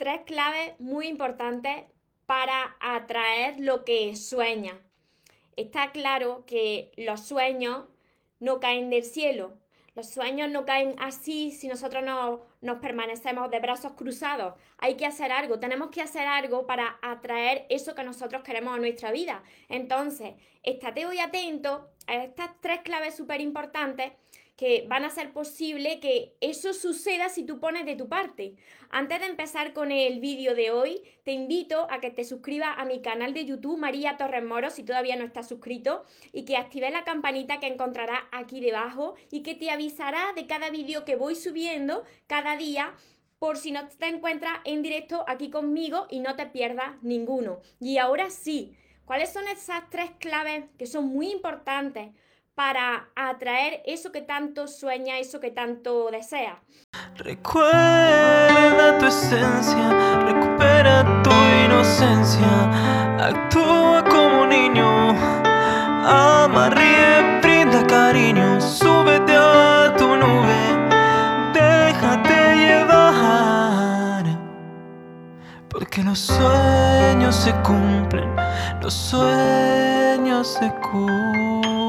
tres claves muy importantes para atraer lo que sueña. Está claro que los sueños no caen del cielo. Los sueños no caen así si nosotros no, nos permanecemos de brazos cruzados. Hay que hacer algo, tenemos que hacer algo para atraer eso que nosotros queremos a nuestra vida. Entonces, estate hoy atento a estas tres claves súper importantes que van a ser posible que eso suceda si tú pones de tu parte. Antes de empezar con el vídeo de hoy, te invito a que te suscribas a mi canal de YouTube María Torres Moro si todavía no estás suscrito y que actives la campanita que encontrarás aquí debajo y que te avisará de cada vídeo que voy subiendo cada día por si no te encuentras en directo aquí conmigo y no te pierdas ninguno. Y ahora sí, ¿cuáles son esas tres claves que son muy importantes? Para atraer eso que tanto sueña, eso que tanto desea. Recuerda tu esencia, recupera tu inocencia, actúa como niño, ama, ríe, brinda cariño, súbete a tu nube, déjate llevar, porque los sueños se cumplen, los sueños se cumplen.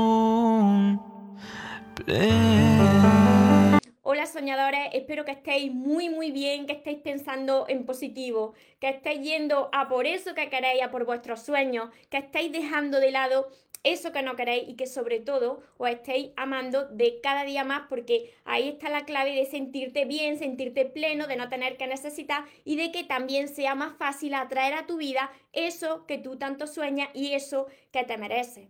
Hola soñadores, espero que estéis muy muy bien, que estéis pensando en positivo, que estéis yendo a por eso que queréis, a por vuestros sueños, que estéis dejando de lado eso que no queréis y que sobre todo os estéis amando de cada día más porque ahí está la clave de sentirte bien, sentirte pleno, de no tener que necesitar y de que también sea más fácil atraer a tu vida eso que tú tanto sueñas y eso que te mereces.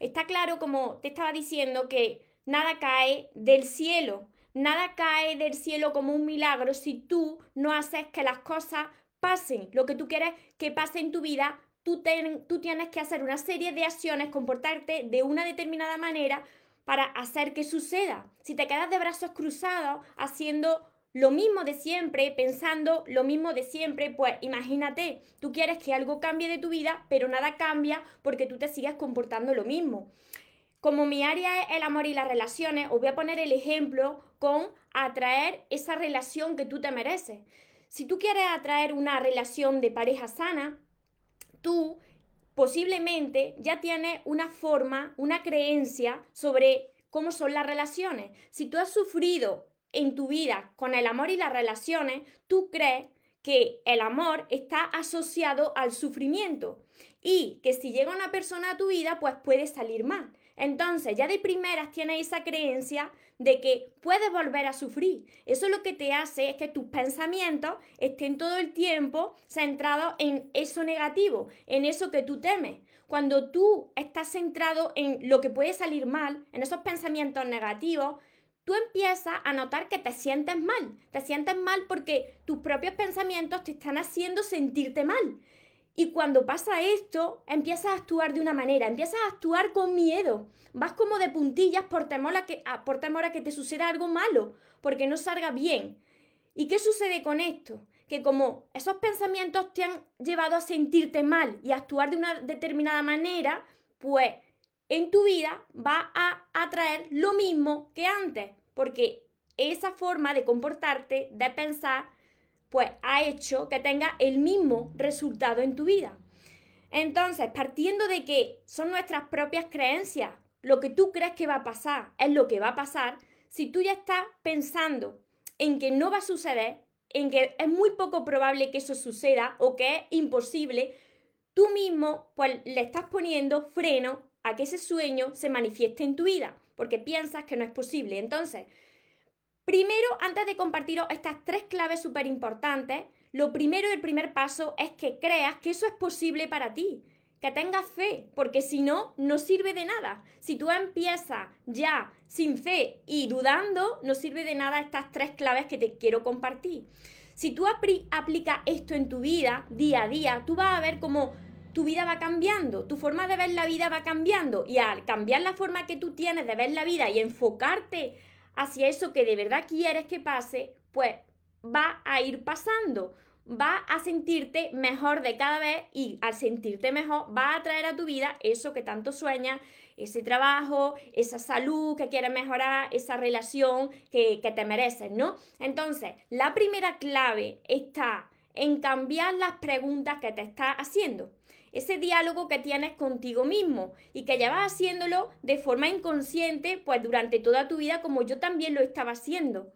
Está claro, como te estaba diciendo, que nada cae del cielo. Nada cae del cielo como un milagro si tú no haces que las cosas pasen. Lo que tú quieres que pase en tu vida, tú, tienes que hacer una serie de acciones, comportarte de una determinada manera para hacer que suceda. Si te quedas de brazos cruzados haciendo lo mismo de siempre, pensando lo mismo de siempre, pues imagínate, tú quieres que algo cambie de tu vida, pero nada cambia porque tú te sigas comportando lo mismo. Como mi área es el amor y las relaciones, os voy a poner el ejemplo con atraer esa relación que tú te mereces. Si tú quieres atraer una relación de pareja sana, tú posiblemente ya tienes una forma, una creencia sobre cómo son las relaciones. Si tú has sufrido en tu vida con el amor y las relaciones, tú crees que el amor está asociado al sufrimiento y que si llega una persona a tu vida, pues puede salir mal. Entonces, ya de primeras tienes esa creencia de que puedes volver a sufrir. Eso lo que te hace es que tus pensamientos estén todo el tiempo centrados en eso negativo, en eso que tú temes. Cuando tú estás centrado en lo que puede salir mal, en esos pensamientos negativos, tú empiezas a notar que te sientes mal. Te sientes mal porque tus propios pensamientos te están haciendo sentirte mal. Y cuando pasa esto, empiezas a actuar de una manera, empiezas a actuar con miedo. Vas como de puntillas por temor a que, por temor a que te suceda algo malo, porque no salga bien. ¿Y qué sucede con esto? Que como esos pensamientos te han llevado a sentirte mal y a actuar de una determinada manera, pues en tu vida va a atraer lo mismo que antes, porque esa forma de comportarte, de pensar, pues ha hecho que tenga el mismo resultado en tu vida. Entonces, partiendo de que son nuestras propias creencias, lo que tú crees que va a pasar es lo que va a pasar, si tú ya estás pensando en que no va a suceder, en que es muy poco probable que eso suceda o que es imposible, tú mismo pues le estás poniendo freno a que ese sueño se manifieste en tu vida, porque piensas que no es posible. Entonces, Primero, antes de compartiros estas tres claves súper importantes, lo primero y el primer paso es que creas que eso es posible para ti, que tengas fe, porque si no, no sirve de nada. Si tú empiezas ya sin fe y dudando, no sirve de nada estas tres claves que te quiero compartir. Si tú aplicas esto en tu vida día a día, tú vas a ver cómo tu vida va cambiando, tu forma de ver la vida va cambiando y al cambiar la forma que tú tienes de ver la vida y enfocarte hacia eso que de verdad quieres que pase, pues va a ir pasando. Va a sentirte mejor de cada vez y al sentirte mejor va a traer a tu vida eso que tanto sueñas, ese trabajo, esa salud que quieres mejorar, esa relación que, que te mereces, ¿no? Entonces, la primera clave está en cambiar las preguntas que te estás haciendo. Ese diálogo que tienes contigo mismo y que llevas haciéndolo de forma inconsciente, pues durante toda tu vida, como yo también lo estaba haciendo.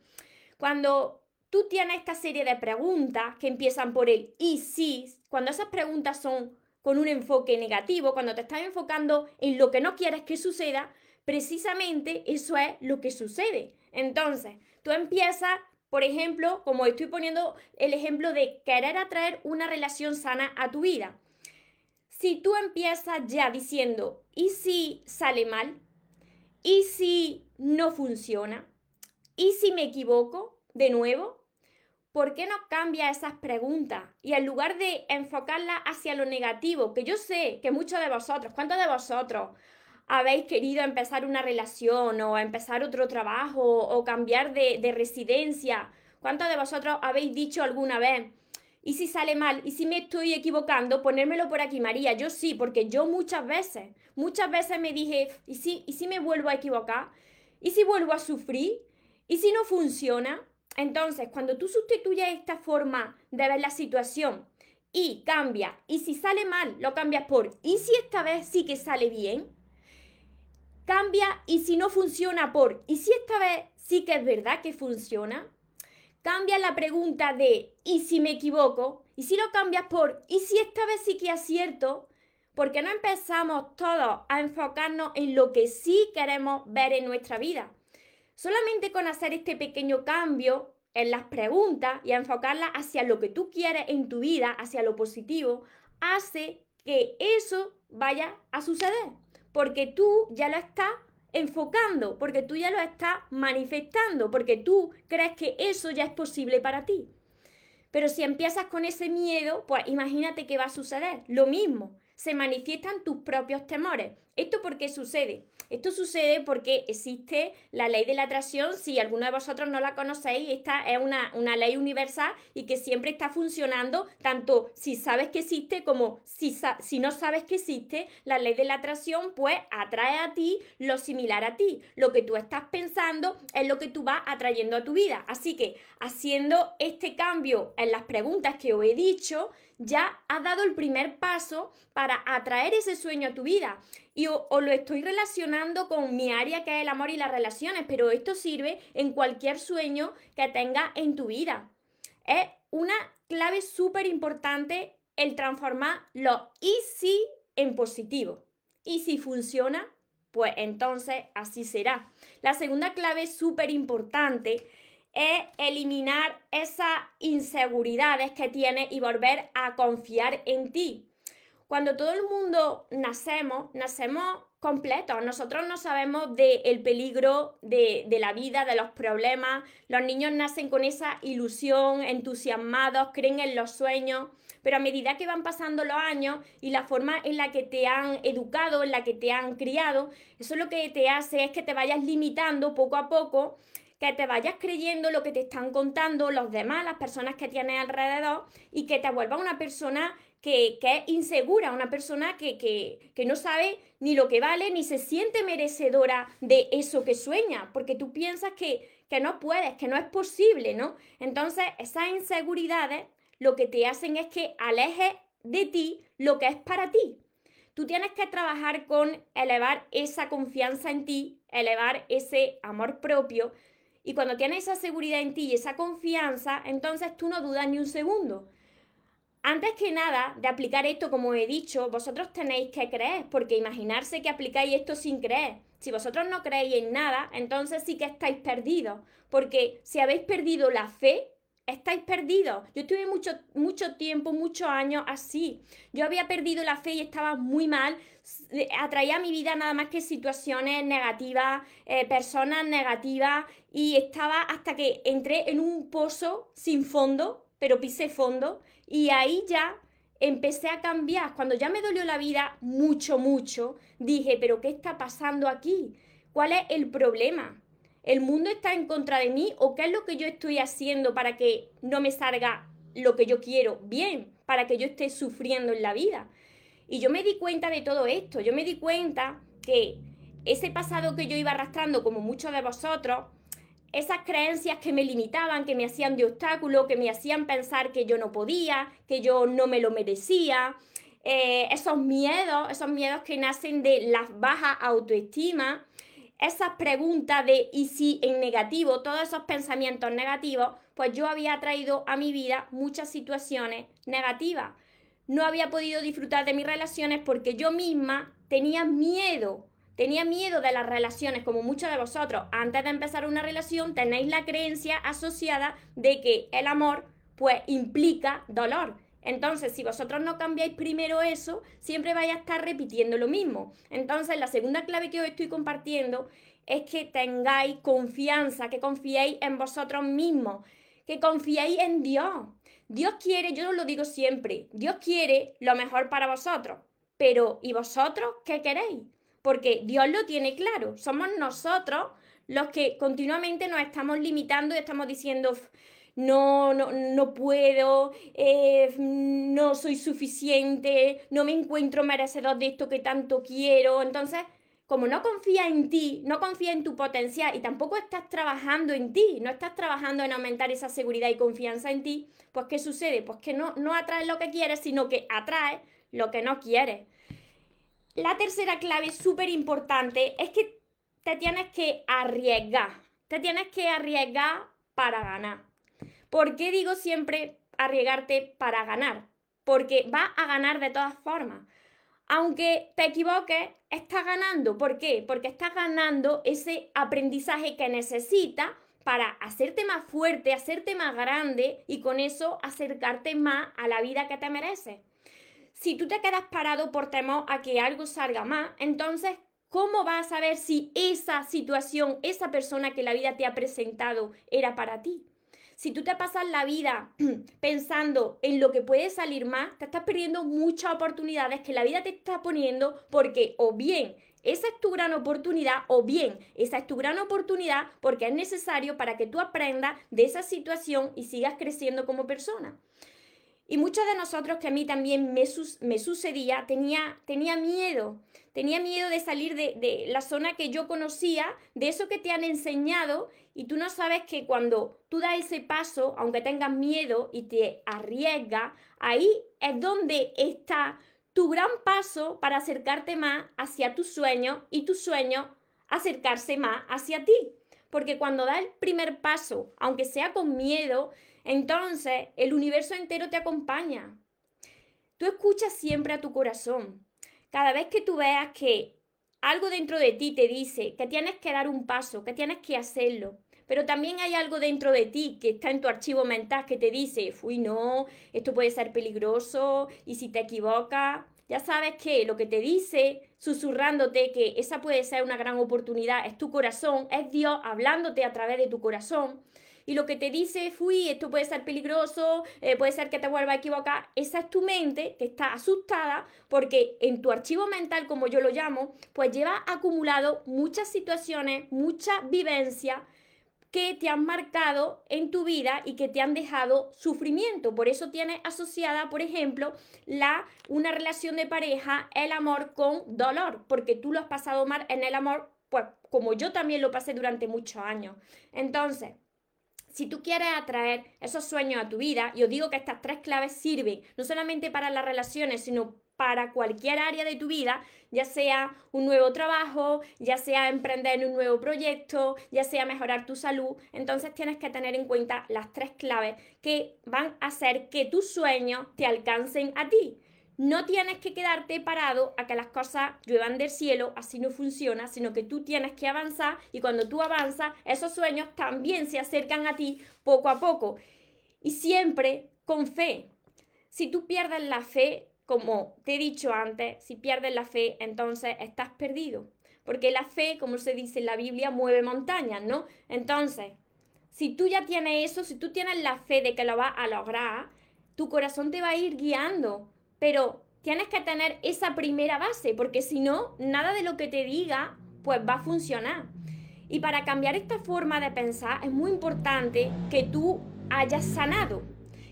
Cuando tú tienes esta serie de preguntas que empiezan por el y si, cuando esas preguntas son con un enfoque negativo, cuando te estás enfocando en lo que no quieres que suceda, precisamente eso es lo que sucede. Entonces, tú empiezas, por ejemplo, como estoy poniendo el ejemplo de querer atraer una relación sana a tu vida. Si tú empiezas ya diciendo, ¿y si sale mal? ¿Y si no funciona? ¿Y si me equivoco de nuevo? ¿por qué no cambia esas preguntas? Y en lugar de enfocarlas hacia lo negativo, que yo sé que muchos de vosotros, ¿cuántos de vosotros habéis querido empezar una relación o empezar otro trabajo o cambiar de, de residencia? ¿Cuántos de vosotros habéis dicho alguna vez? Y si sale mal, y si me estoy equivocando, ponérmelo por aquí, María. Yo sí, porque yo muchas veces, muchas veces me dije, ¿y si, y si me vuelvo a equivocar? ¿Y si vuelvo a sufrir? ¿Y si no funciona? Entonces, cuando tú sustituyes esta forma de ver la situación y cambia, y si sale mal, lo cambias por, ¿y si esta vez sí que sale bien? Cambia y si no funciona por, ¿y si esta vez sí que es verdad que funciona? Cambia la pregunta de, ¿y si me equivoco? Y si lo cambias por, ¿y si esta vez sí que acierto? Porque no empezamos todos a enfocarnos en lo que sí queremos ver en nuestra vida? Solamente con hacer este pequeño cambio en las preguntas y enfocarlas hacia lo que tú quieres en tu vida, hacia lo positivo, hace que eso vaya a suceder. Porque tú ya lo estás enfocando, porque tú ya lo estás manifestando, porque tú crees que eso ya es posible para ti. Pero si empiezas con ese miedo, pues imagínate qué va a suceder. Lo mismo, se manifiestan tus propios temores. ¿Esto por qué sucede? Esto sucede porque existe la ley de la atracción, si alguno de vosotros no la conocéis, esta es una, ley universal y que siempre está funcionando, tanto si sabes que existe como si, si no sabes que existe, la ley de la atracción pues atrae a ti lo similar a ti. Lo que tú estás pensando es lo que tú vas atrayendo a tu vida. Así que haciendo este cambio en las preguntas que os he dicho, ya has dado el primer paso para atraer ese sueño a tu vida. Y os lo estoy relacionando con mi área que es el amor y las relaciones, pero esto sirve en cualquier sueño que tengas en tu vida. Es una clave súper importante el transformar lo y si en positivo. Y si funciona, pues entonces así será. La segunda clave súper importante es eliminar esas inseguridades que tienes y volver a confiar en ti. Cuando todo el mundo nacemos, nacemos completos. Nosotros no sabemos del peligro de, de, la vida, de los problemas. Los niños nacen con esa ilusión, entusiasmados, creen en los sueños. Pero a medida que van pasando los años y la forma en la que te han educado, en la que te han criado, eso lo que te hace es que te vayas limitando poco a poco que te vayas creyendo lo que te están contando los demás, las personas que tienes alrededor, y que te vuelva una persona que, es insegura, una persona que, que, no sabe ni lo que vale, ni se siente merecedora de eso que sueña, porque tú piensas que, que no puedes, que no es posible, ¿no? Entonces, esas inseguridades lo que te hacen es que alejes de ti lo que es para ti. Tú tienes que trabajar con elevar esa confianza en ti, elevar ese amor propio, y cuando tienes esa seguridad en ti y esa confianza, entonces tú no dudas ni un segundo. Antes que nada de aplicar esto, como he dicho, vosotros tenéis que creer, porque imaginarse que aplicáis esto sin creer. Si vosotros no creéis en nada, entonces sí que estáis perdidos, porque si habéis perdido la fe, estáis perdidos. Yo estuve mucho, mucho tiempo, muchos años así. Yo había perdido la fe y estaba muy mal. Atraía a mi vida nada más que situaciones negativas, eh, personas negativas y estaba hasta que entré en un pozo sin fondo, pero pisé fondo y ahí ya empecé a cambiar. Cuando ya me dolió la vida mucho, mucho, dije, pero ¿qué está pasando aquí? ¿Cuál es el problema? ¿El mundo está en contra de mí o qué es lo que yo estoy haciendo para que no me salga lo que yo quiero bien, para que yo esté sufriendo en la vida? Y yo me di cuenta de todo esto, yo me di cuenta que ese pasado que yo iba arrastrando, como muchos de vosotros, esas creencias que me limitaban, que me hacían de obstáculo, que me hacían pensar que yo no podía, que yo no me lo merecía, eh, esos miedos, esos miedos que nacen de la baja autoestima, esas preguntas de y si en negativo, todos esos pensamientos negativos, pues yo había traído a mi vida muchas situaciones negativas. No había podido disfrutar de mis relaciones porque yo misma tenía miedo, tenía miedo de las relaciones, como muchos de vosotros. Antes de empezar una relación tenéis la creencia asociada de que el amor pues implica dolor. Entonces, si vosotros no cambiáis primero eso, siempre vais a estar repitiendo lo mismo. Entonces, la segunda clave que os estoy compartiendo es que tengáis confianza, que confiéis en vosotros mismos, que confiéis en Dios. Dios quiere, yo os lo digo siempre, Dios quiere lo mejor para vosotros. Pero, ¿y vosotros qué queréis? Porque Dios lo tiene claro. Somos nosotros los que continuamente nos estamos limitando y estamos diciendo, no, no, no puedo, eh, no soy suficiente, no me encuentro merecedor de esto que tanto quiero. Entonces, como no confía en ti, no confía en tu potencial y tampoco estás trabajando en ti, no estás trabajando en aumentar esa seguridad y confianza en ti, pues ¿qué sucede? Pues que no, no atraes lo que quieres, sino que atraes lo que no quieres. La tercera clave súper importante es que te tienes que arriesgar, te tienes que arriesgar para ganar. ¿Por qué digo siempre arriesgarte para ganar? Porque va a ganar de todas formas. Aunque te equivoques, estás ganando. ¿Por qué? Porque estás ganando ese aprendizaje que necesitas para hacerte más fuerte, hacerte más grande y con eso acercarte más a la vida que te mereces. Si tú te quedas parado por temor a que algo salga más, entonces, ¿cómo vas a saber si esa situación, esa persona que la vida te ha presentado era para ti? Si tú te pasas la vida pensando en lo que puede salir más, te estás perdiendo muchas oportunidades que la vida te está poniendo porque o bien esa es tu gran oportunidad o bien esa es tu gran oportunidad porque es necesario para que tú aprendas de esa situación y sigas creciendo como persona. Y muchos de nosotros, que a mí también me, sucedía, tenía, tenía miedo, tenía miedo de salir de, la zona que yo conocía, de eso que te han enseñado, y tú no sabes que cuando tú das ese paso, aunque tengas miedo y te arriesgas, ahí es donde está tu gran paso para acercarte más hacia tu sueño y tu sueño acercarse más hacia ti. Porque cuando das el primer paso, aunque sea con miedo, entonces, el universo entero te acompaña. Tú escuchas siempre a tu corazón. Cada vez que tú veas que algo dentro de ti te dice que tienes que dar un paso, que tienes que hacerlo, pero también hay algo dentro de ti que está en tu archivo mental que te dice, uy, no, esto puede ser peligroso y si te equivocas, ya sabes que lo que te dice, susurrándote que esa puede ser una gran oportunidad, es tu corazón, es Dios hablándote a través de tu corazón. Y lo que te dice, fui, esto puede ser peligroso, eh, puede ser que te vuelva a equivocar, esa es tu mente que está asustada porque en tu archivo mental, como yo lo llamo, pues lleva acumulado muchas situaciones, muchas vivencias que te han marcado en tu vida y que te han dejado sufrimiento. Por eso tienes asociada, por ejemplo, la, una relación de pareja, el amor con dolor, porque tú lo has pasado mal en el amor, pues como yo también lo pasé durante muchos años. Entonces, si tú quieres atraer esos sueños a tu vida, y os digo que estas tres claves sirven no solamente para las relaciones, sino para cualquier área de tu vida, ya sea un nuevo trabajo, ya sea emprender en un nuevo proyecto, ya sea mejorar tu salud, entonces tienes que tener en cuenta las tres claves que van a hacer que tus sueños te alcancen a ti. No tienes que quedarte parado a que las cosas lluevan del cielo, así no funciona, sino que tú tienes que avanzar y cuando tú avanzas, esos sueños también se acercan a ti poco a poco. Y siempre con fe. Si tú pierdes la fe, como te he dicho antes, si pierdes la fe, entonces estás perdido. Porque la fe, como se dice en la Biblia, mueve montañas, ¿no? Entonces, si tú ya tienes eso, si tú tienes la fe de que lo vas a lograr, tu corazón te va a ir guiando pero tienes que tener esa primera base, porque si no, nada de lo que te diga, pues va a funcionar. Y para cambiar esta forma de pensar es muy importante que tú hayas sanado,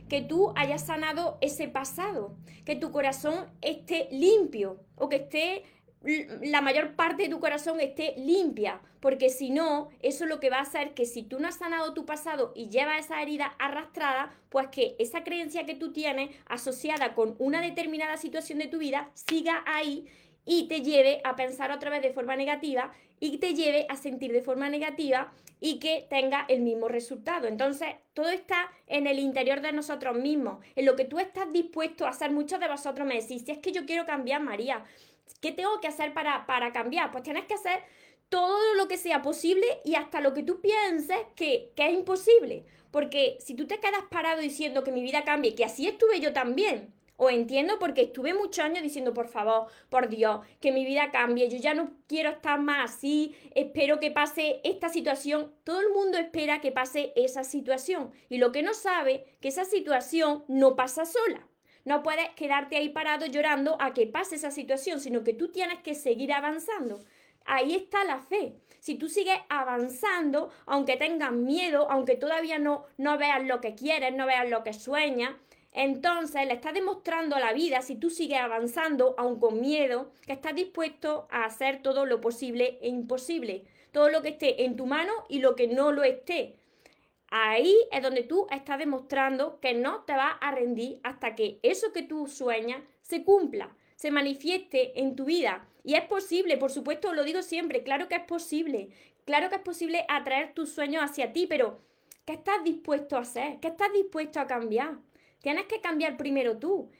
que tú hayas sanado ese pasado, que tu corazón esté limpio o que esté la mayor parte de tu corazón esté limpia, porque si no, eso lo que va a hacer que si tú no has sanado tu pasado y llevas esa herida arrastrada, pues que esa creencia que tú tienes asociada con una determinada situación de tu vida siga ahí y te lleve a pensar otra vez de forma negativa y te lleve a sentir de forma negativa y que tenga el mismo resultado. Entonces, todo está en el interior de nosotros mismos, en lo que tú estás dispuesto a hacer. Muchos de vosotros me decís, si es que yo quiero cambiar, María, ¿qué tengo que hacer para, para cambiar? Pues tienes que hacer todo lo que sea posible y hasta lo que tú pienses que, que es imposible. Porque si tú te quedas parado diciendo que mi vida cambie, que así estuve yo también, o entiendo porque estuve muchos años diciendo, por favor, por Dios, que mi vida cambie, yo ya no quiero estar más así, espero que pase esta situación. Todo el mundo espera que pase esa situación. Y lo que no sabe, que esa situación no pasa sola. No puedes quedarte ahí parado llorando a que pase esa situación, sino que tú tienes que seguir avanzando. Ahí está la fe. Si tú sigues avanzando, aunque tengas miedo, aunque todavía no, no veas lo que quieres, no veas lo que sueñas, entonces le estás demostrando a la vida, si tú sigues avanzando, aun con miedo, que estás dispuesto a hacer todo lo posible e imposible. Todo lo que esté en tu mano y lo que no lo esté. Ahí es donde tú estás demostrando que no te vas a rendir hasta que eso que tú sueñas se cumpla, se manifieste en tu vida. Y es posible, por supuesto, lo digo siempre, claro que es posible. Claro que es posible atraer tus sueños hacia ti, pero ¿qué estás dispuesto a hacer? ¿Qué estás dispuesto a cambiar? Tienes que cambiar primero tú.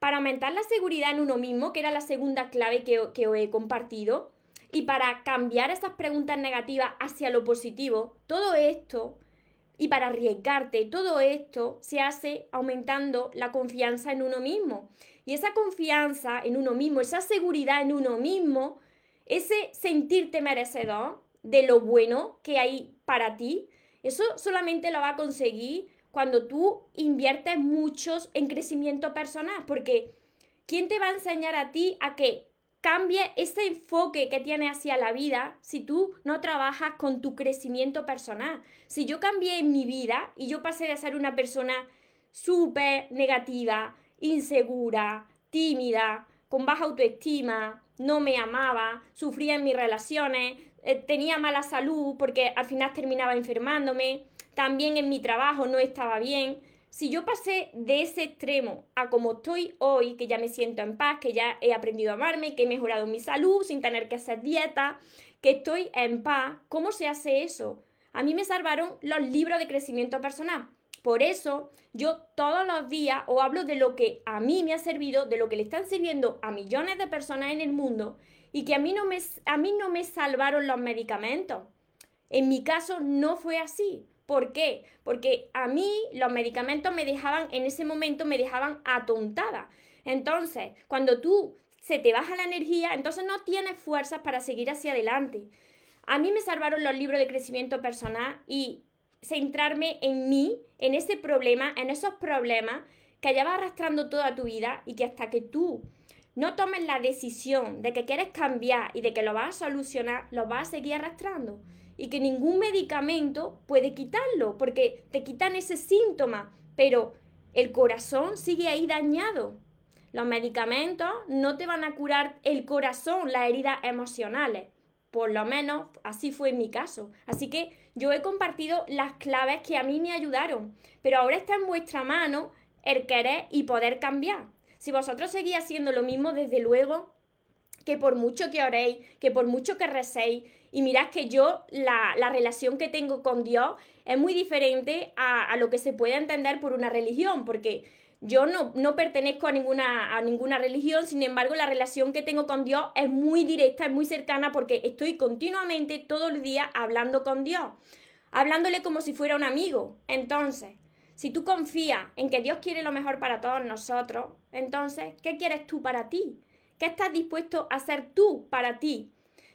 Para aumentar la seguridad en uno mismo, que era la segunda clave que, os he compartido, y para cambiar esas preguntas negativas hacia lo positivo, todo esto, y para arriesgarte, todo esto se hace aumentando la confianza en uno mismo. Y esa confianza en uno mismo, esa seguridad en uno mismo, ese sentirte merecedor de lo bueno que hay para ti, eso solamente lo va a conseguir cuando tú inviertes muchos en crecimiento personal, porque ¿quién te va a enseñar a ti a que cambie ese enfoque que tienes hacia la vida si tú no trabajas con tu crecimiento personal? Si yo cambié en mi vida y yo pasé de ser una persona súper negativa, insegura, tímida, con baja autoestima, no me amaba, sufría en mis relaciones, eh, tenía mala salud porque al final terminaba enfermándome, también en mi trabajo no estaba bien. Si yo pasé de ese extremo a como estoy hoy, que ya me siento en paz, que ya he aprendido a amarme, que he mejorado mi salud sin tener que hacer dieta, que estoy en paz, ¿cómo se hace eso? A mí me salvaron los libros de crecimiento personal. Por eso yo todos los días os hablo de lo que a mí me ha servido, de lo que le están sirviendo a millones de personas en el mundo y que a mí no me, a mí no me salvaron los medicamentos. En mi caso no fue así. ¿Por qué? Porque a mí los medicamentos me dejaban, en ese momento me dejaban atontada. Entonces, cuando tú se te baja la energía, entonces no tienes fuerzas para seguir hacia adelante. A mí me salvaron los libros de crecimiento personal y centrarme en mí, en ese problema, en esos problemas que llevas arrastrando toda tu vida y que hasta que tú no tomes la decisión de que quieres cambiar y de que lo vas a solucionar, lo vas a seguir arrastrando. Y que ningún medicamento puede quitarlo, porque te quitan ese síntoma, pero el corazón sigue ahí dañado. Los medicamentos no te van a curar el corazón, las heridas emocionales. Por lo menos así fue en mi caso. Así que yo he compartido las claves que a mí me ayudaron, pero ahora está en vuestra mano el querer y poder cambiar. Si vosotros seguís haciendo lo mismo, desde luego, que por mucho que oréis, que por mucho que recéis, y mirad que yo, la, relación que tengo con Dios es muy diferente a, lo que se puede entender por una religión, porque yo no, no pertenezco a ninguna, a ninguna religión, sin embargo, la relación que tengo con Dios es muy directa, es muy cercana, porque estoy continuamente, todo el día, hablando con Dios, hablándole como si fuera un amigo. Entonces, si tú confías en que Dios quiere lo mejor para todos nosotros, entonces, ¿qué quieres tú para ti? ¿Qué estás dispuesto a hacer tú para ti?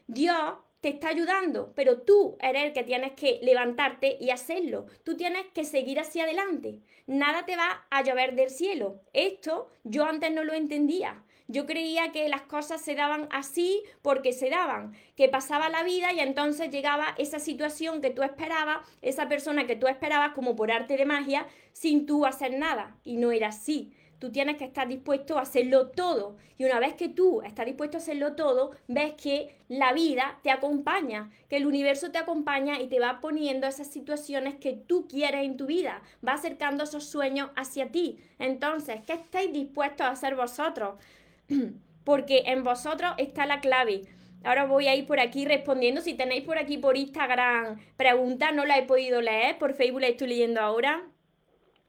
Dios te está ayudando, pero tú eres el que tienes que levantarte y hacerlo. Tú tienes que seguir hacia adelante. Nada te va a llover del cielo. Esto yo antes no lo entendía. Yo creía que las cosas se daban así porque se daban, que pasaba la vida y entonces llegaba esa situación que tú esperabas, esa persona que tú esperabas como por arte de magia, sin tú hacer nada. Y no era así. tú tienes que estar dispuesto a hacerlo todo. Y una vez que tú estás dispuesto a hacerlo todo, ves que la vida te acompaña, que el universo te acompaña y te va poniendo esas situaciones que tú quieres en tu vida, va acercando esos sueños hacia ti. Entonces, ¿qué estáis dispuestos a hacer vosotros? Porque en vosotros está la clave. Ahora voy a ir por aquí respondiendo. Si tenéis por aquí por Instagram preguntas, no la he podido leer. Por Facebook la estoy leyendo ahora.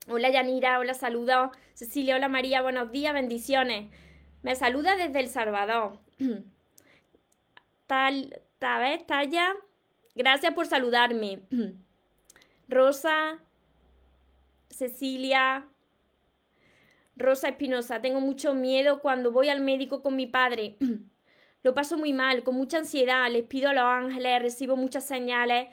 Hola Yanira, hola saludos. Cecilia, hola María, buenos días, bendiciones. Me saluda desde El Salvador. Tal, tal vez, Talla. Gracias por saludarme. Rosa, Cecilia, Rosa Espinosa, tengo mucho miedo cuando voy al médico con mi padre. Lo paso muy mal, con mucha ansiedad, les pido a los ángeles, recibo muchas señales.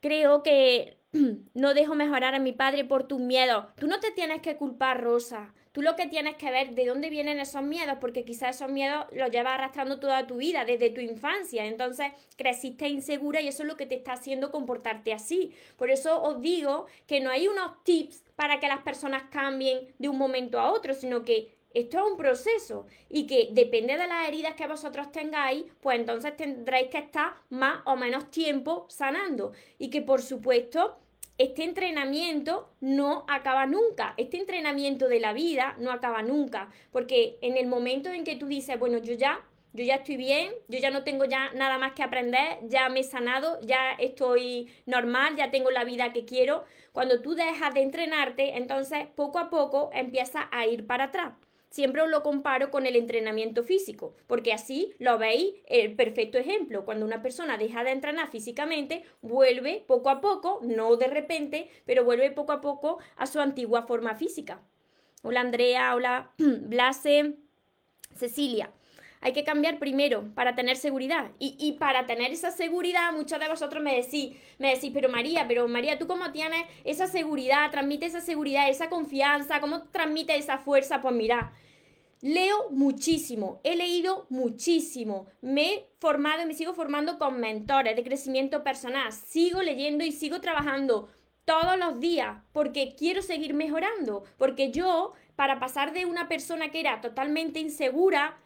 Creo que no dejo mejorar a mi padre por tus miedos. Tú no te tienes que culpar, Rosa. Tú lo que tienes que ver de dónde vienen esos miedos, porque quizás esos miedos los llevas arrastrando toda tu vida, desde tu infancia. Entonces creciste insegura y eso es lo que te está haciendo comportarte así. Por eso os digo que no hay unos tips para que las personas cambien de un momento a otro, sino que esto es un proceso y que depende de las heridas que vosotros tengáis, pues entonces tendréis que estar más o menos tiempo sanando. Y que por supuesto este entrenamiento no acaba nunca. Este entrenamiento de la vida no acaba nunca. Porque en el momento en que tú dices, bueno, yo ya, yo ya estoy bien, yo ya no tengo ya nada más que aprender, ya me he sanado, ya estoy normal, ya tengo la vida que quiero. Cuando tú dejas de entrenarte, entonces poco a poco empiezas a ir para atrás siempre lo comparo con el entrenamiento físico, porque así lo veis el perfecto ejemplo. Cuando una persona deja de entrenar físicamente, vuelve poco a poco, no de repente, pero vuelve poco a poco a su antigua forma física. Hola Andrea, hola Blase, Cecilia. Hay que cambiar primero para tener seguridad. Y, para tener esa seguridad, muchos de vosotros me decís, me decís, pero María, pero María, ¿tú cómo tienes esa seguridad? Transmite esa seguridad, esa confianza, ¿cómo transmite esa fuerza? Pues mira, Leo muchísimo, he leído muchísimo, me he formado y me sigo formando con mentores de crecimiento personal, sigo leyendo y sigo trabajando todos los días porque quiero seguir mejorando, porque yo, para pasar de una persona que era totalmente insegura,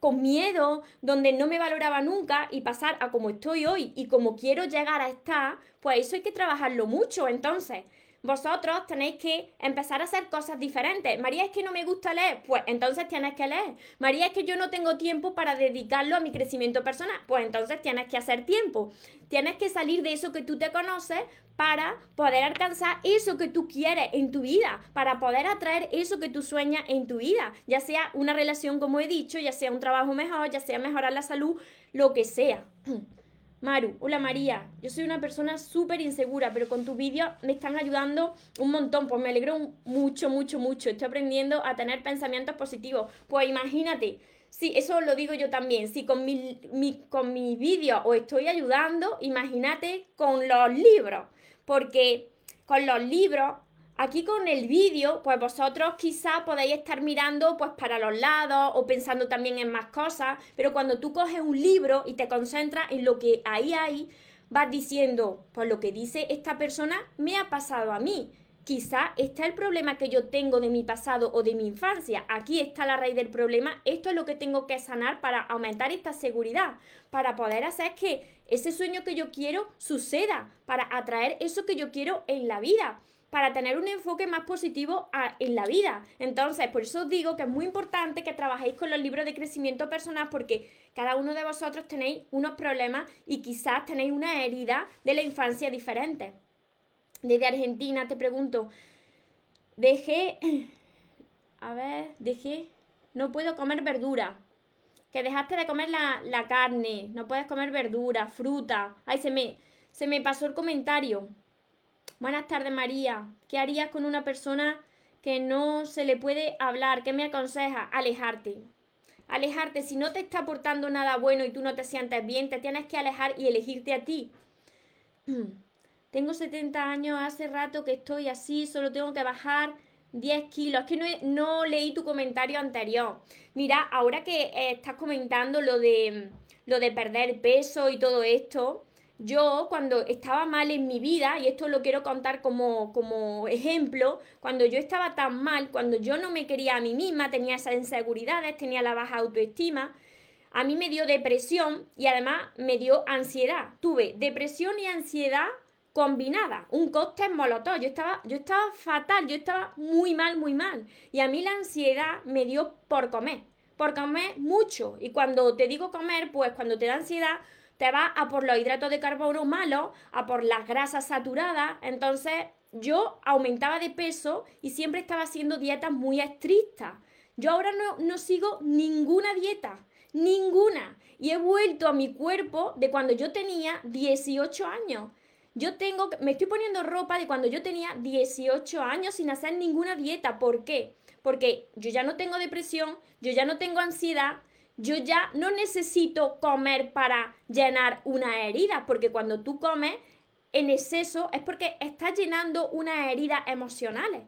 con miedo, donde no me valoraba nunca y pasar a como estoy hoy y como quiero llegar a estar, pues eso hay que trabajarlo mucho. Entonces, vosotros tenéis que empezar a hacer cosas diferentes. María, es que no me gusta leer, pues entonces tienes que leer. María, es que yo no tengo tiempo para dedicarlo a mi crecimiento personal, pues entonces tienes que hacer tiempo. Tienes que salir de eso que tú te conoces para poder alcanzar eso que tú quieres en tu vida, para poder atraer eso que tú sueñas en tu vida, ya sea una relación como he dicho, ya sea un trabajo mejor, ya sea mejorar la salud, lo que sea. Maru, hola María, yo soy una persona súper insegura, pero con tus vídeos me están ayudando un montón, pues me alegro mucho, mucho, mucho. Estoy aprendiendo a tener pensamientos positivos. Pues imagínate, sí, eso lo digo yo también, si con mi, con mis vídeos os estoy ayudando, imagínate con los libros, porque con los libros Aquí con el vídeo, pues vosotros quizá podéis estar mirando pues para los lados o pensando también en más cosas, pero cuando tú coges un libro y te concentras en lo que ahí hay, vas diciendo, pues lo que dice esta persona me ha pasado a mí. Quizá está el problema que yo tengo de mi pasado o de mi infancia. Aquí está la raíz del problema. Esto es lo que tengo que sanar para aumentar esta seguridad, para poder hacer que ese sueño que yo quiero suceda, para atraer eso que yo quiero en la vida para tener un enfoque más positivo en la vida. Entonces, por eso os digo que es muy importante que trabajéis con los libros de crecimiento personal porque cada uno de vosotros tenéis unos problemas y quizás tenéis una herida de la infancia diferente. Desde Argentina te pregunto, dejé, a ver, dejé, no puedo comer verdura. Que dejaste de comer la, la carne, no puedes comer verdura, fruta. Ay, se me, se me pasó el comentario. Buenas tardes, María. ¿Qué harías con una persona que no se le puede hablar? ¿Qué me aconseja? Alejarte. Alejarte. Si no te está aportando nada bueno y tú no te sientes bien, te tienes que alejar y elegirte a ti. Tengo 70 años, hace rato que estoy así, solo tengo que bajar 10 kilos. Es que no, leí tu comentario anterior. Mira, ahora que eh, estás comentando lo de, lo de perder peso y todo esto, yo cuando estaba mal en mi vida, y esto lo quiero contar como, como ejemplo, cuando yo estaba tan mal, cuando yo no me quería a mí misma, tenía esas inseguridades, tenía la baja autoestima, a mí me dio depresión y además me dio ansiedad. Tuve depresión y ansiedad combinada, un cóctel molotov. Yo estaba, yo estaba fatal, yo estaba muy mal, muy mal. Y a mí la ansiedad me dio por comer, por comer mucho. Y cuando te digo comer, pues cuando te da ansiedad, te va a por los hidratos de carbono malos, a por las grasas saturadas. Entonces yo aumentaba de peso y siempre estaba haciendo dietas muy estrictas. Yo ahora no, no sigo ninguna dieta, ninguna. Y he vuelto a mi cuerpo de cuando yo tenía 18 años. Yo tengo, me estoy poniendo ropa de cuando yo tenía 18 años sin hacer ninguna dieta. ¿Por qué? Porque yo ya no tengo depresión, yo ya no tengo ansiedad, yo ya no necesito comer para llenar una herida, porque cuando tú comes en exceso es porque estás llenando unas heridas emocionales.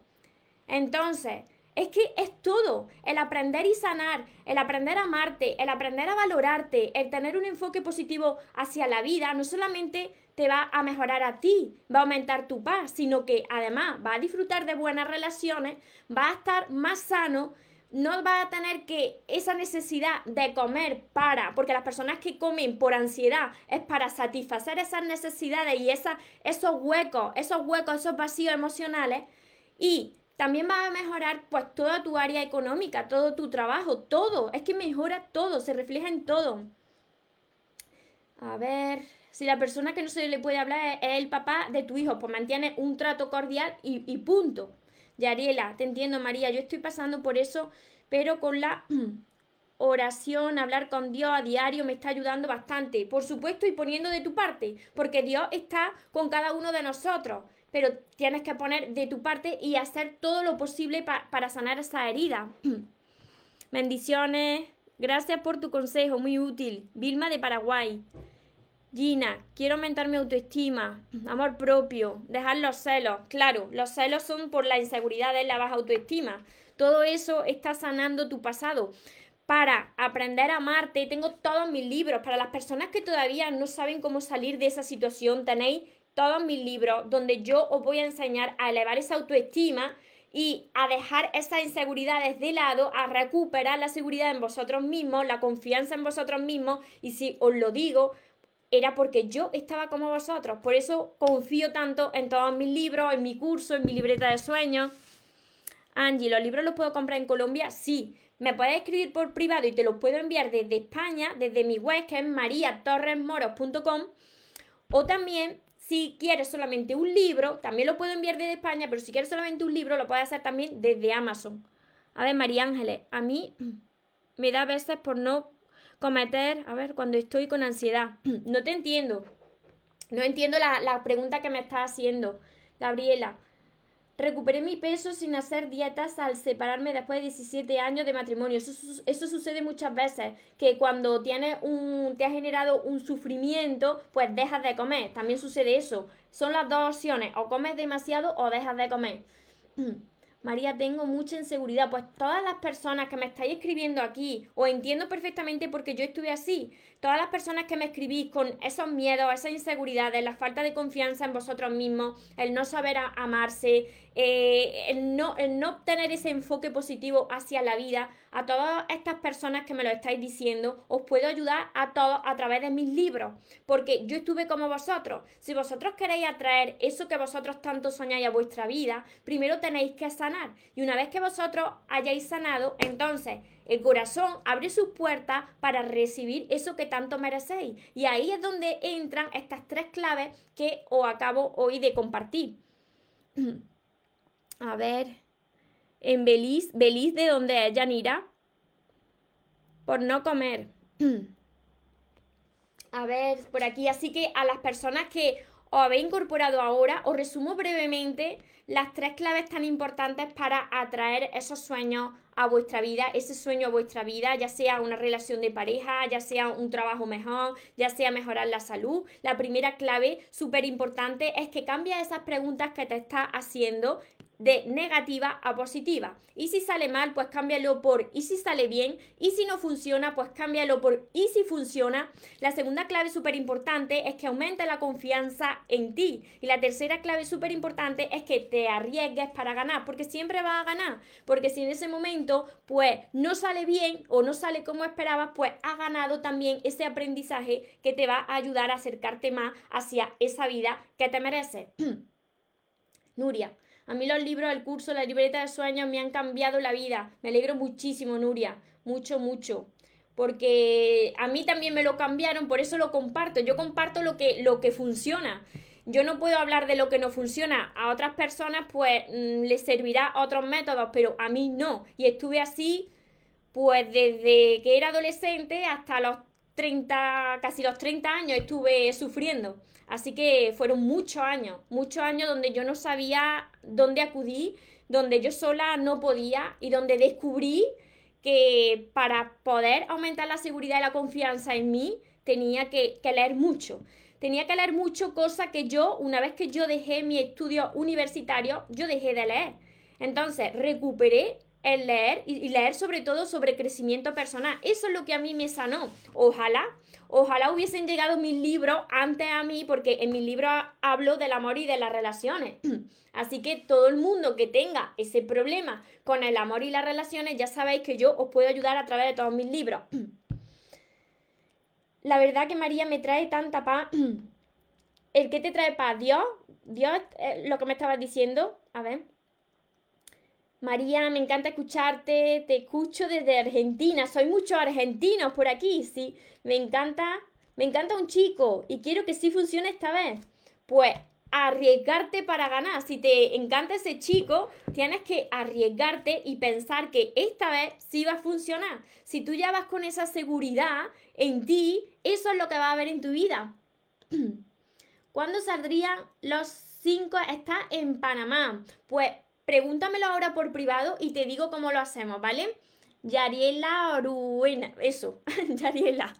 Entonces, es que es todo, el aprender y sanar, el aprender a amarte, el aprender a valorarte, el tener un enfoque positivo hacia la vida, no solamente te va a mejorar a ti, va a aumentar tu paz, sino que además va a disfrutar de buenas relaciones, va a estar más sano, no va a tener que esa necesidad de comer para, porque las personas que comen por ansiedad es para satisfacer esas necesidades y esa, esos huecos, esos huecos, esos vacíos emocionales y también va a mejorar pues toda tu área económica, todo tu trabajo, todo, es que mejora todo, se refleja en todo. A ver, si la persona que no se le puede hablar es el papá de tu hijo, pues mantiene un trato cordial y punto. Yariela, te entiendo María, yo estoy pasando por eso, pero con la oración, hablar con Dios a diario me está ayudando bastante. Por supuesto, y poniendo de tu parte, porque Dios está con cada uno de nosotros, pero tienes que poner de tu parte y hacer todo lo posible para sanar esa herida. Bendiciones. Gracias por tu consejo, muy útil. Vilma de Paraguay. Gina, quiero aumentar mi autoestima, amor propio, dejar los celos. Claro, los celos son por la inseguridad de la baja autoestima. Todo eso está sanando tu pasado. Para aprender a amarte, tengo todos mis libros. Para las personas que todavía no saben cómo salir de esa situación, tenéis todos mis libros donde yo os voy a enseñar a elevar esa autoestima y a dejar esas inseguridades de lado, a recuperar la seguridad en vosotros mismos, la confianza en vosotros mismos. Y si os lo digo, era porque yo estaba como vosotros. Por eso confío tanto en todos mis libros, en mi curso, en mi libreta de sueños. Angie, ¿los libros los puedo comprar en Colombia? Sí. Me puedes escribir por privado y te los puedo enviar desde España, desde mi web que es mariatorresmoros.com. O también, si quieres solamente un libro, también lo puedo enviar desde España, pero si quieres solamente un libro, lo puedes hacer también desde Amazon. A ver, María Ángeles, a mí me da veces por no cometer, a ver, cuando estoy con ansiedad. No te entiendo. No entiendo la, pregunta que me estás haciendo, Gabriela. Recuperé mi peso sin hacer dietas al separarme después de 17 años de matrimonio. Eso, eso, sucede muchas veces, que cuando tienes un, te ha generado un sufrimiento, pues dejas de comer. También sucede eso. Son las dos opciones, o comes demasiado o dejas de comer. María, tengo mucha inseguridad. Pues todas las personas que me estáis escribiendo aquí, os entiendo perfectamente porque yo estuve así. Todas las personas que me escribís con esos miedos, esas inseguridades, la falta de confianza en vosotros mismos, el no saber amarse, eh, el, no, el no tener ese enfoque positivo hacia la vida, a todas estas personas que me lo estáis diciendo, os puedo ayudar a todos a través de mis libros, porque yo estuve como vosotros. Si vosotros queréis atraer eso que vosotros tanto soñáis a vuestra vida, primero tenéis que sanar. Y una vez que vosotros hayáis sanado, entonces el corazón abre sus puertas para recibir eso que tanto merecéis. Y ahí es donde entran estas tres claves que os acabo hoy de compartir. A ver, en Belice, Belice de donde es Yanira, por no comer. A ver, por aquí. Así que a las personas que os habéis incorporado ahora, os resumo brevemente las tres claves tan importantes para atraer esos sueños a vuestra vida, ese sueño a vuestra vida, ya sea una relación de pareja, ya sea un trabajo mejor, ya sea mejorar la salud. La primera clave súper importante es que cambies esas preguntas que te estás haciendo de negativa a positiva. Y si sale mal, pues cámbialo por y si sale bien. Y si no funciona, pues cámbialo por y si funciona. La segunda clave súper importante es que aumente la confianza en ti. Y la tercera clave súper importante es que te arriesgues para ganar, porque siempre vas a ganar. Porque si en ese momento, pues no sale bien o no sale como esperabas, pues has ganado también ese aprendizaje que te va a ayudar a acercarte más hacia esa vida que te mereces. Nuria, a mí los libros, el curso, la libreta de sueños me han cambiado la vida. Me alegro muchísimo, Nuria. Mucho, mucho. Porque a mí también me lo cambiaron, por eso lo comparto. Yo comparto lo que, lo que funciona. Yo no puedo hablar de lo que no funciona. A otras personas, pues, mm, les servirá otros métodos, pero a mí no. Y estuve así, pues, desde que era adolescente hasta los 30, casi los 30 años estuve sufriendo. Así que fueron muchos años, muchos años donde yo no sabía dónde acudir, donde yo sola no podía y donde descubrí que para poder aumentar la seguridad y la confianza en mí tenía que, leer mucho. Tenía que leer mucho, cosa que yo, una vez que yo dejé mi estudio universitario, yo dejé de leer. Entonces, recuperé el leer y leer sobre todo sobre crecimiento personal. Eso es lo que a mí me sanó. Ojalá Ojalá hubiesen llegado mis libros antes a mí, porque en mis libros hablo del amor y de las relaciones. Así que todo el mundo que tenga ese problema con el amor y las relaciones, ya sabéis que yo os puedo ayudar a través de todos mis libros. La verdad que María me trae tanta paz. ¿El que te trae paz? ¿Dios? ¿Dios? Eh, lo que me estabas diciendo. A ver. María, me encanta escucharte, te escucho desde Argentina, soy muchos argentinos por aquí, sí, me encanta, me encanta un chico y quiero que sí funcione esta vez. Pues arriesgarte para ganar, si te encanta ese chico, tienes que arriesgarte y pensar que esta vez sí va a funcionar. Si tú ya vas con esa seguridad en ti, eso es lo que va a haber en tu vida. ¿Cuándo saldrían los cinco? Está en Panamá. Pues pregúntamelo ahora por privado y te digo cómo lo hacemos, ¿vale? Yariela Oruena, eso, Yariela.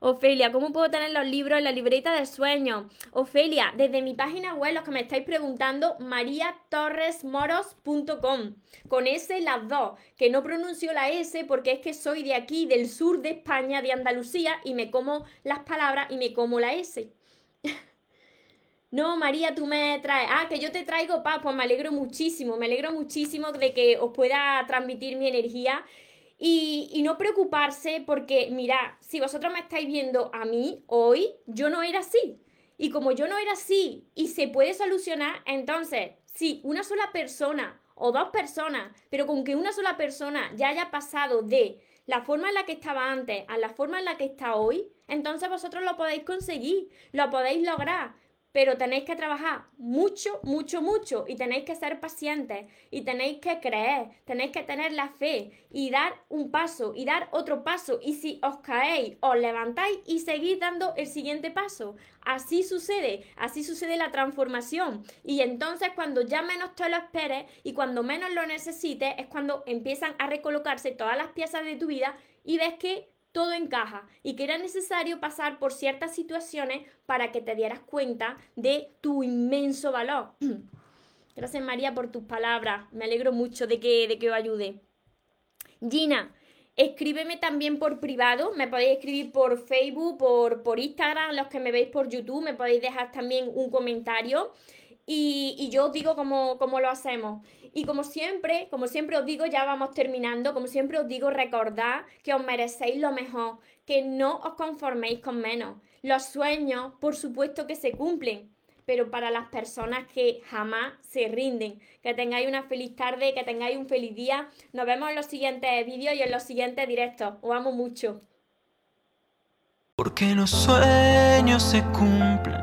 Ofelia, ¿cómo puedo tener los libros en la libreta de sueños? Ofelia, desde mi página web, los que me estáis preguntando, mariatorresmoros.com. Con S las dos, que no pronuncio la S porque es que soy de aquí, del sur de España, de Andalucía, y me como las palabras y me como la S. No, María, tú me traes. Ah, que yo te traigo paz. Pues me alegro muchísimo. Me alegro muchísimo de que os pueda transmitir mi energía. Y, y, no preocuparse porque, mira, si vosotros me estáis viendo a mí hoy, yo no era así. Y como yo no era así y se puede solucionar, entonces, si una sola persona o dos personas, pero con que una sola persona ya haya pasado de la forma en la que estaba antes a la forma en la que está hoy, entonces vosotros lo podéis conseguir, lo podéis lograr pero tenéis que trabajar mucho, mucho, mucho y tenéis que ser pacientes y tenéis que creer, tenéis que tener la fe y dar un paso y dar otro paso y si os caéis, os levantáis y seguís dando el siguiente paso. Así sucede, así sucede la transformación y entonces cuando ya menos te lo esperes y cuando menos lo necesites es cuando empiezan a recolocarse todas las piezas de tu vida y ves que todo encaja y que era necesario pasar por ciertas situaciones para que te dieras cuenta de tu inmenso valor. Gracias María por tus palabras, me alegro mucho de que, de que os ayude. Gina, escríbeme también por privado, me podéis escribir por Facebook, por, por Instagram, los que me veis por YouTube, me podéis dejar también un comentario y, yo os digo cómo, cómo lo hacemos. Y como siempre, como siempre os digo, ya vamos terminando, como siempre os digo, recordad que os merecéis lo mejor, que no os conforméis con menos. Los sueños, por supuesto que se cumplen, pero para las personas que jamás se rinden. Que tengáis una feliz tarde, que tengáis un feliz día. Nos vemos en los siguientes vídeos y en los siguientes directos. Os amo mucho. Porque los sueños se cumplen,